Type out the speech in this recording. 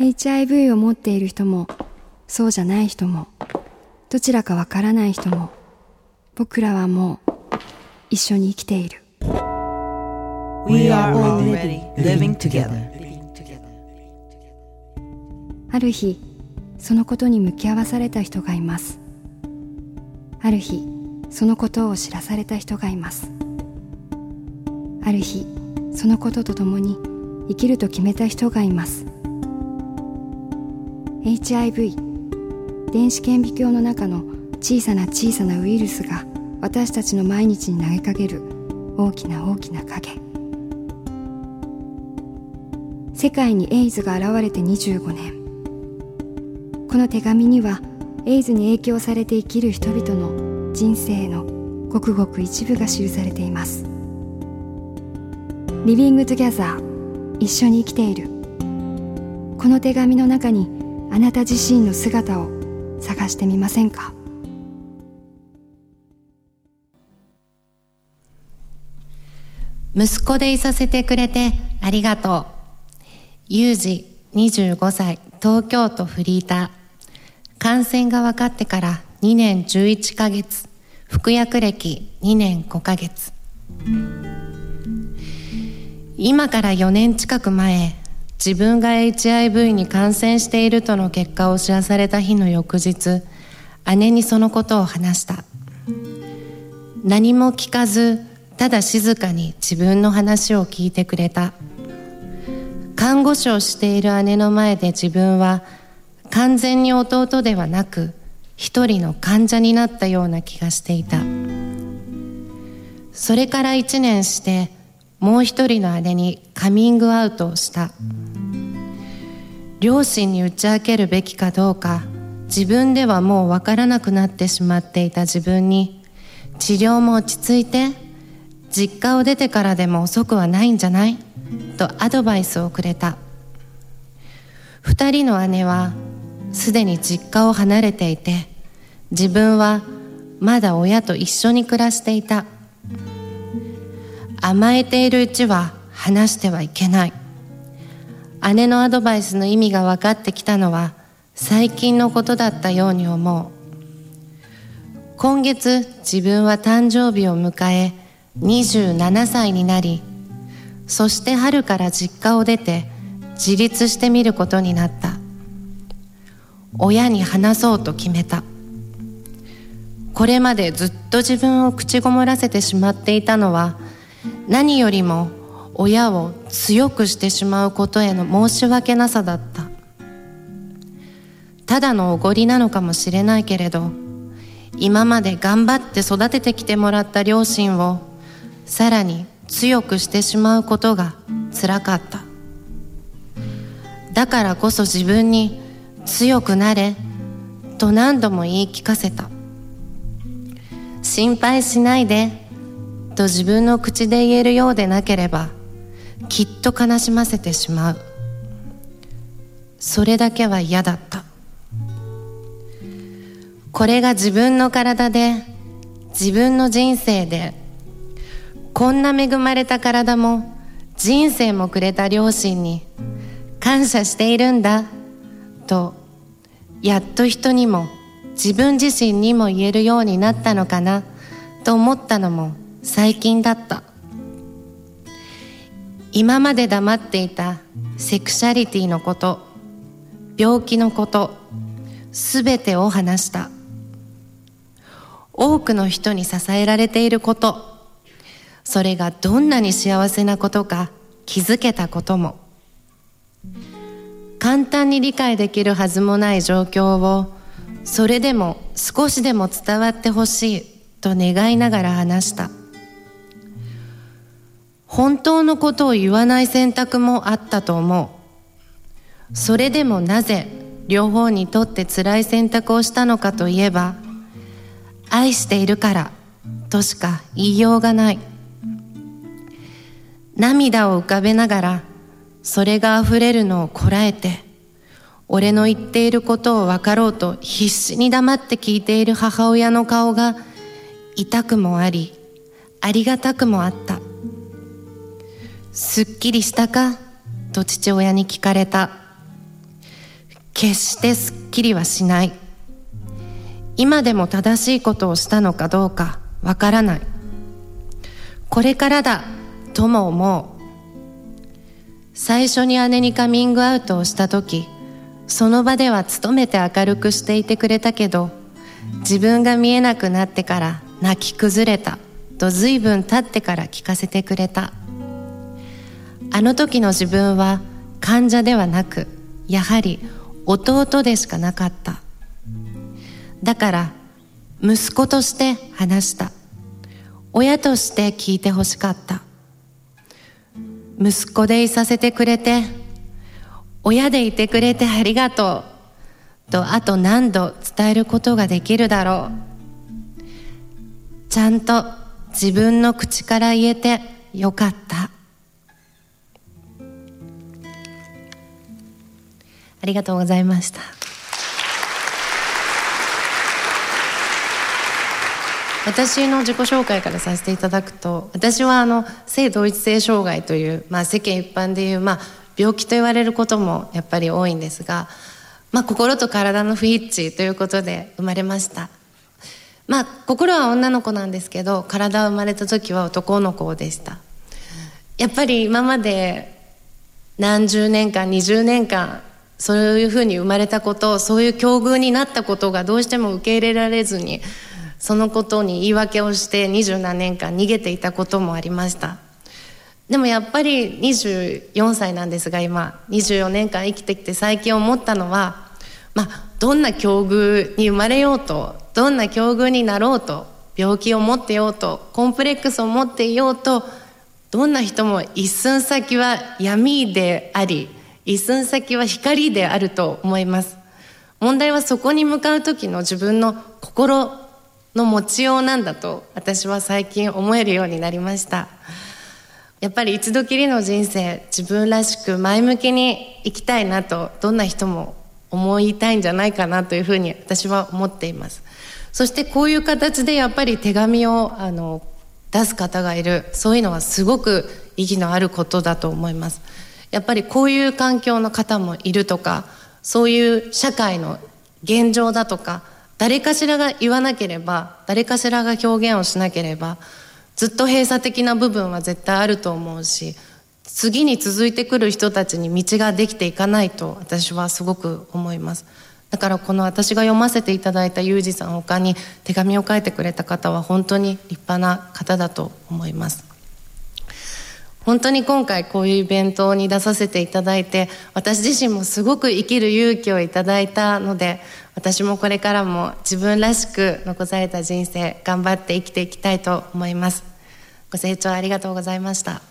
HIV を持っている人もそうじゃない人もどちらかわからない人も僕らはもう一緒に生きている。We are already living together. ある日そのことに向き合わされた人がいます。ある日そのことを知らされた人がいます。ある日そのことと共に生きると決めた人がいます HIV 電子顕微鏡の中の小さな小さなウイルスが私たちの毎日に投げかける。大きな大きな影。世界にエイズが現れて25年。この手紙にはエイズに影響されて生きる人々の人生のごくごく一部が記されています。 Living Together 一緒に生きている。この手紙の中にあなた自身の姿を探してみませんか？息子でいさせてくれてありがとう。ユージ、25歳、東京都フリーター。感染が分かってから2年11ヶ月。服薬歴2年5ヶ月。今から4年近く前、自分が HIV に感染しているとの結果を知らされた日の翌日、姉にそのことを話した。何も聞かず、ただ静かに自分の話を聞いてくれた看護師をしている姉の前で自分は完全に弟ではなく一人の患者になったような気がしていたそれから一年してもう一人の姉にカミングアウトをした。両親に打ち明けるべきかどうか自分ではもうわからなくなってしまっていた自分に治療も落ち着いて実家を出てからでも遅くはないんじゃない？とアドバイスをくれた。二人の姉はすでに実家を離れていて自分はまだ親と一緒に暮らしていた。甘えているうちは話してはいけない。姉のアドバイスの意味が分かってきたのは最近のことだったように思う。今月自分は誕生日を迎え27歳になりそして春から実家を出て自立してみることになった。親に話そうと決めた。これまでずっと自分を口ごもらせてしまっていたのは何よりも親を強くしてしまうことへの申し訳なさだった。ただのおごりなのかもしれないけれど今まで頑張って育ててきてもらった両親をさらに強くしてしまうことがつらかった。だからこそ自分に強くなれと何度も言い聞かせた。心配しないでと自分の口で言えるようでなければきっと悲しませてしまう。それだけは嫌だった。これが自分の体で自分の人生でこんな恵まれた体も人生もくれた両親に感謝しているんだとやっと人にも自分自身にも言えるようになったのかなと思ったのも最近だった。今まで黙っていたセクシャリティのこと病気のことすべてを話した。多くの人に支えられていることそれがどんなに幸せなことか気づけたことも。簡単に理解できるはずもない状況をそれでも少しでも伝わってほしいと願いながら話した。本当のことを言わない選択もあったと思う。それでもなぜ両方にとって辛い選択をしたのかといえば愛しているからとしか言いようがない。涙を浮かべながらそれが溢れるのをこらえて俺の言っていることを分かろうと必死に黙って聞いている母親の顔が痛くもありありがたくもあった。すっきりしたか？と父親に聞かれた。決してすっきりはしない。今でも正しいことをしたのかどうかわからない。これからだとも思う。最初に姉にカミングアウトをした時その場では努めて明るくしていてくれたけど自分が見えなくなってから泣き崩れたと随分経ってから聞かせてくれた。あの時の自分は患者ではなくやはり弟でしかなかった。だから息子として話した。親として聞いてほしかった。息子でいさせてくれて親でいてくれてありがとう。とあと何度伝えることができるだろう。ちゃんと自分の口から言えてよかった。ありがとうございました。私の自己紹介からさせていただくと私はあの性同一性障害という、まあ、世間一般でいう、まあ、病気と言われることもやっぱり多いんですが、まあ、心と体の不一致ということで生まれました。まあ心は女の子なんですけど体は生まれた時は男の子でした。やっぱり今まで何十年間20年間そういうふうに生まれたことそういう境遇になったことがどうしても受け入れられずにそのことに言い訳をして二十何年間逃げていたこともありました。でもやっぱり24歳なんですが今24年間生きてきて最近思ったのはまあどんな境遇に生まれようとどんな境遇になろうと病気を持ってようとコンプレックスを持っていようとどんな人も一寸先は闇であり一寸先は光であると思います。問題はそこに向かう時の自分の心の持ちようなんだと私は最近思えるようになりました。やっぱり一度きりの人生自分らしく前向きに生きたいなとどんな人も思いたいんじゃないかなというふうに私は思っています。そしてこういう形でやっぱり手紙をあの出す方がいる。そういうのはすごく意義のあることだと思います。やっぱりこういう環境の方もいるとかそういう社会の現状だとか誰かしらが言わなければ誰かしらが表現をしなければずっと閉鎖的な部分は絶対あると思うし次に続いてくる人たちに道ができていかないと私はすごく思います。だからこの私が読ませていただいたユージさん他に手紙を書いてくれた方は本当に立派な方だと思います。本当に今回こういうイベントに出させていただいて私自身もすごく生きる勇気をいただいたので私もこれからも自分らしく残された人生頑張って生きていきたいと思います。ご清聴ありがとうございました。